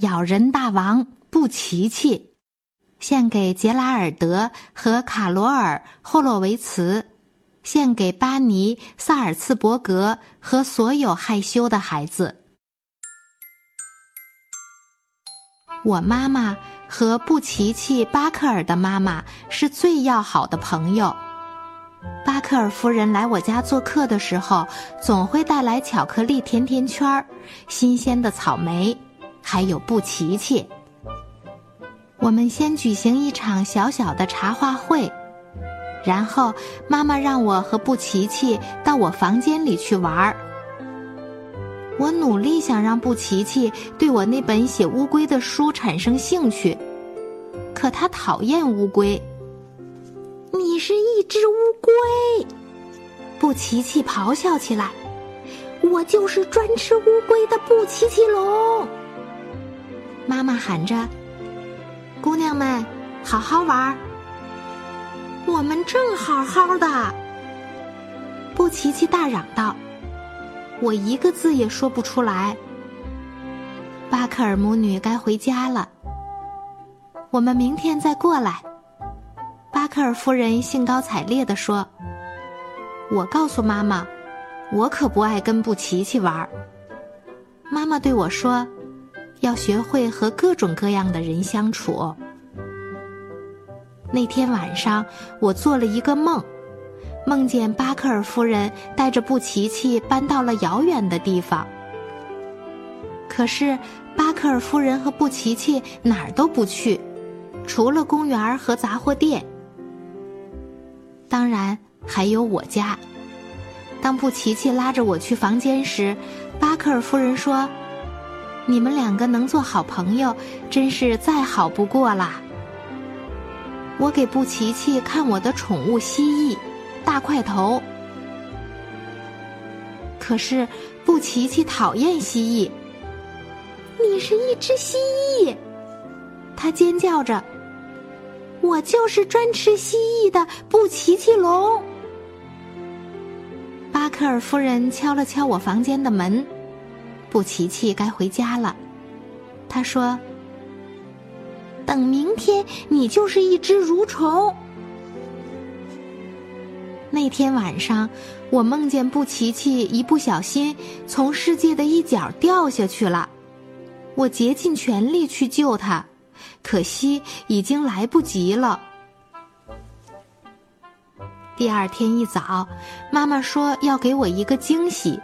咬人大王布奇奇，献给杰拉尔德和卡罗尔·霍洛维茨，献给巴尼·萨尔茨伯格和所有害羞的孩子。我妈妈和布奇奇·巴克尔的妈妈是最要好的朋友。巴克尔夫人来我家做客的时候，总会带来巧克力甜甜圈儿、新鲜的草莓，还有布奇奇。我们先举行一场小小的茶话会，然后妈妈让我和布奇奇到我房间里去玩儿。我努力想让布奇奇对我那本写乌龟的书产生兴趣，可他讨厌乌龟。你是一只乌龟，布奇奇咆哮起来：“我就是专吃乌龟的布奇奇龙！”妈妈喊着：“姑娘们，好好玩儿！”我们正好好的，布奇奇大嚷道。我一个字也说不出来。巴克尔母女该回家了，我们明天再过来。巴克尔夫人兴高采烈地说：“我告诉妈妈，我可不爱跟布奇奇玩。”妈妈对我说：“要学会和各种各样的人相处。”那天晚上，我做了一个梦。梦见巴克尔夫人带着布奇奇搬到了遥远的地方，可是巴克尔夫人和布奇奇哪儿都不去，除了公园和杂货店。当然还有我家。当布奇奇拉着我去房间时，巴克尔夫人说：“你们两个能做好朋友，真是再好不过啦。”我给布奇奇看我的宠物蜥蜴。大块头，可是布奇奇讨厌蜥蜴。你是一只蜥蜴，他尖叫着。我就是专吃蜥蜴的布奇奇龙。巴克尔夫人敲了敲我房间的门，布奇奇该回家了。他说：“等明天，你就是一只蠕虫。”那天晚上，我梦见布奇奇一不小心从世界的一角掉下去了，我竭尽全力去救他，可惜已经来不及了。第二天一早，妈妈说要给我一个惊喜，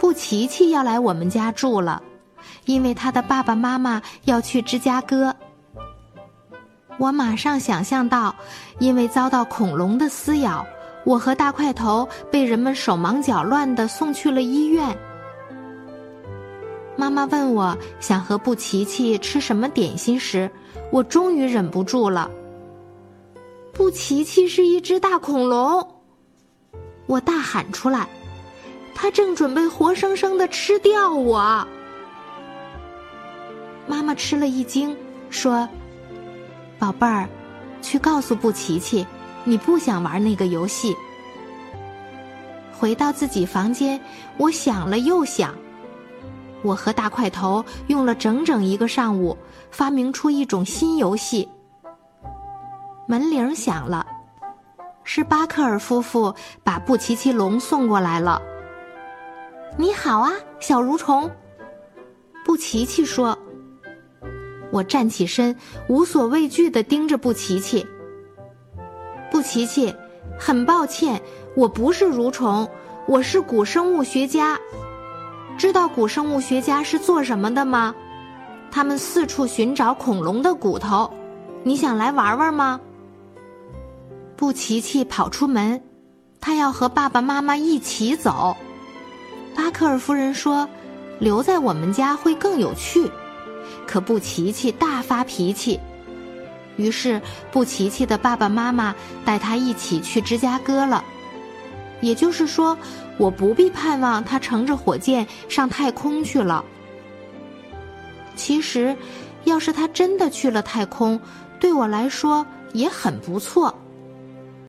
布奇奇要来我们家住了，因为他的爸爸妈妈要去芝加哥。我马上想象到，因为遭到恐龙的撕咬。我和大块头被人们手忙脚乱的送去了医院。妈妈问我想和布奇奇吃什么点心时，我终于忍不住了。布奇奇是一只大恐龙，我大喊出来，他正准备活生生的吃掉我。妈妈吃了一惊，说：“宝贝儿，去告诉布奇奇。”你不想玩那个游戏。回到自己房间，我想了又想。我和大块头用了整整一个上午，发明出一种新游戏。门铃响了，是巴克尔夫妇把布奇奇龙送过来了。你好啊，小蠕虫，布奇奇说。我站起身，无所畏惧的盯着布奇奇。布奇奇，很抱歉，我不是蠕虫，我是古生物学家。知道古生物学家是做什么的吗？他们四处寻找恐龙的骨头。你想来玩玩吗？布奇奇跑出门，他要和爸爸妈妈一起走。巴克尔夫人说：“留在我们家会更有趣。”可布奇奇大发脾气。于是，布奇奇的爸爸妈妈带他一起去芝加哥了。也就是说，我不必盼望他乘着火箭上太空去了。其实，要是他真的去了太空，对我来说也很不错。